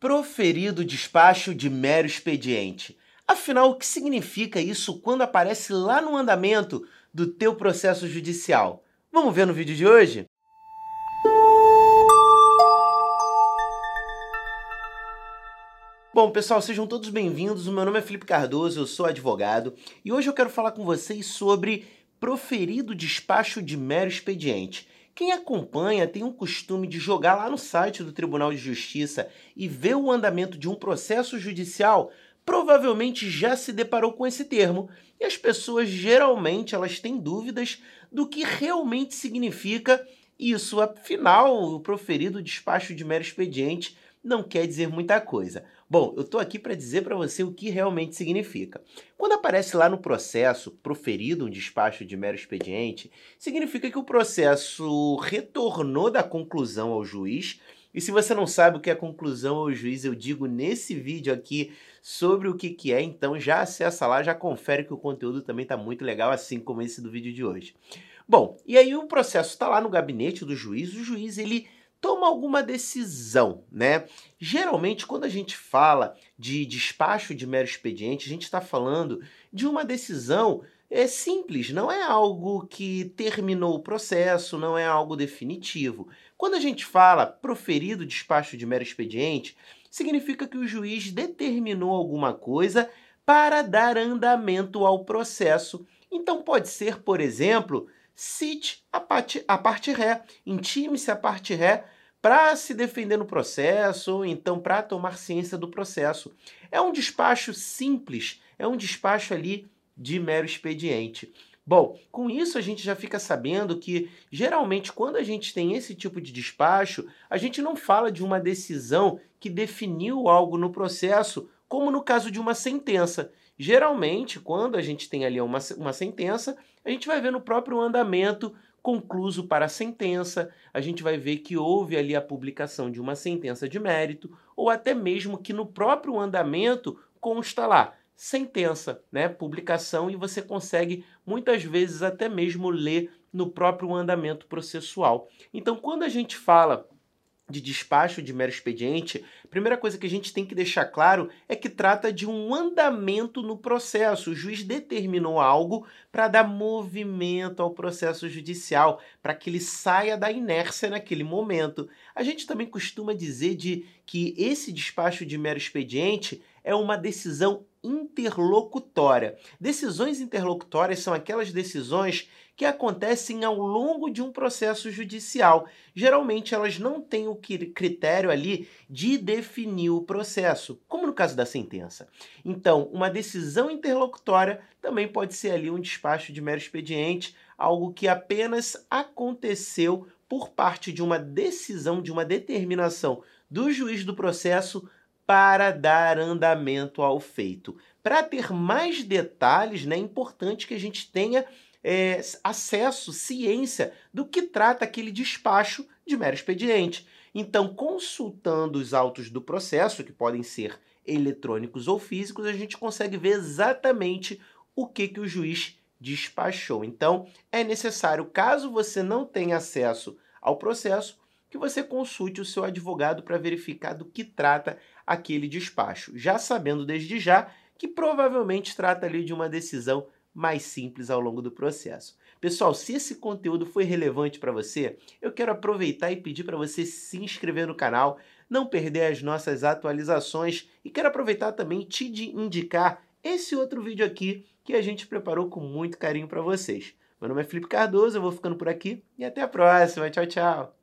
Proferido despacho de mero expediente. Afinal, o que significa isso quando aparece lá no andamento do teu processo judicial? Vamos ver no vídeo de hoje? Bom, pessoal, sejam todos bem-vindos. O meu nome é Felipe Cardoso, eu sou advogado e hoje eu quero falar com vocês sobre proferido despacho de mero expediente. Quem acompanha tem um costume de jogar lá no site do Tribunal de Justiça e ver o andamento de um processo judicial, provavelmente já se deparou com esse termo. E as pessoas geralmente elas têm dúvidas do que realmente significa isso. Afinal, o proferido despacho de mero expediente não quer dizer muita coisa. Bom, eu estou aqui para dizer para você o que realmente significa. Quando aparece lá no processo proferido um despacho de mero expediente, significa que o processo retornou da conclusão ao juiz. E se você não sabe o que é conclusão ao juiz, eu digo nesse vídeo aqui sobre o que, que é, então já acessa lá, já confere que o conteúdo também está muito legal, assim como esse do vídeo de hoje. Bom, e aí o processo está lá no gabinete do juiz, o juiz ele toma alguma decisão, né? Geralmente, quando a gente fala de despacho de mero expediente, a gente está falando de uma decisão é simples, não é algo que terminou o processo, não é algo definitivo. Quando a gente fala proferido despacho de mero expediente, significa que o juiz determinou alguma coisa para dar andamento ao processo. Então pode ser, por exemplo, cite a parte, a parte ré, intime-se a parte ré para se defender no processo ou então para tomar ciência do processo. É um despacho simples, é um despacho ali de mero expediente. Bom, com isso a gente já fica sabendo que geralmente quando a gente tem esse tipo de despacho, a gente não fala de uma decisão que definiu algo no processo, como no caso de uma sentença. Geralmente, quando a gente tem ali uma, uma sentença, a gente vai ver no próprio andamento concluso para a sentença, a gente vai ver que houve ali a publicação de uma sentença de mérito, ou até mesmo que no próprio andamento consta lá sentença, né, publicação e você consegue muitas vezes até mesmo ler no próprio andamento processual. Então, quando a gente fala de despacho de mero expediente, a primeira coisa que a gente tem que deixar claro é que trata de um andamento no processo. O juiz determinou algo para dar movimento ao processo judicial, para que ele saia da inércia naquele momento. A gente também costuma dizer de que esse despacho de mero expediente é uma decisão interlocutória. Decisões interlocutórias são aquelas decisões que acontecem ao longo de um processo judicial. Geralmente elas não têm o critério ali de definir o processo, como no caso da sentença. Então, uma decisão interlocutória também pode ser ali um despacho de mero expediente, algo que apenas aconteceu por parte de uma decisão, de uma determinação do juiz do processo para dar andamento ao feito. Para ter mais detalhes, né, é importante que a gente tenha é, acesso, ciência do que trata aquele despacho de mero expediente. Então, consultando os autos do processo, que podem ser eletrônicos ou físicos, a gente consegue ver exatamente o que, que o juiz despachou. Então, é necessário, caso você não tenha acesso ao processo, que você consulte o seu advogado para verificar do que trata aquele despacho, já sabendo desde já que provavelmente trata ali de uma decisão mais simples ao longo do processo. Pessoal, se esse conteúdo foi relevante para você, eu quero aproveitar e pedir para você se inscrever no canal, não perder as nossas atualizações e quero aproveitar também te indicar esse outro vídeo aqui que a gente preparou com muito carinho para vocês. Meu nome é Felipe Cardoso, eu vou ficando por aqui e até a próxima. Tchau, tchau.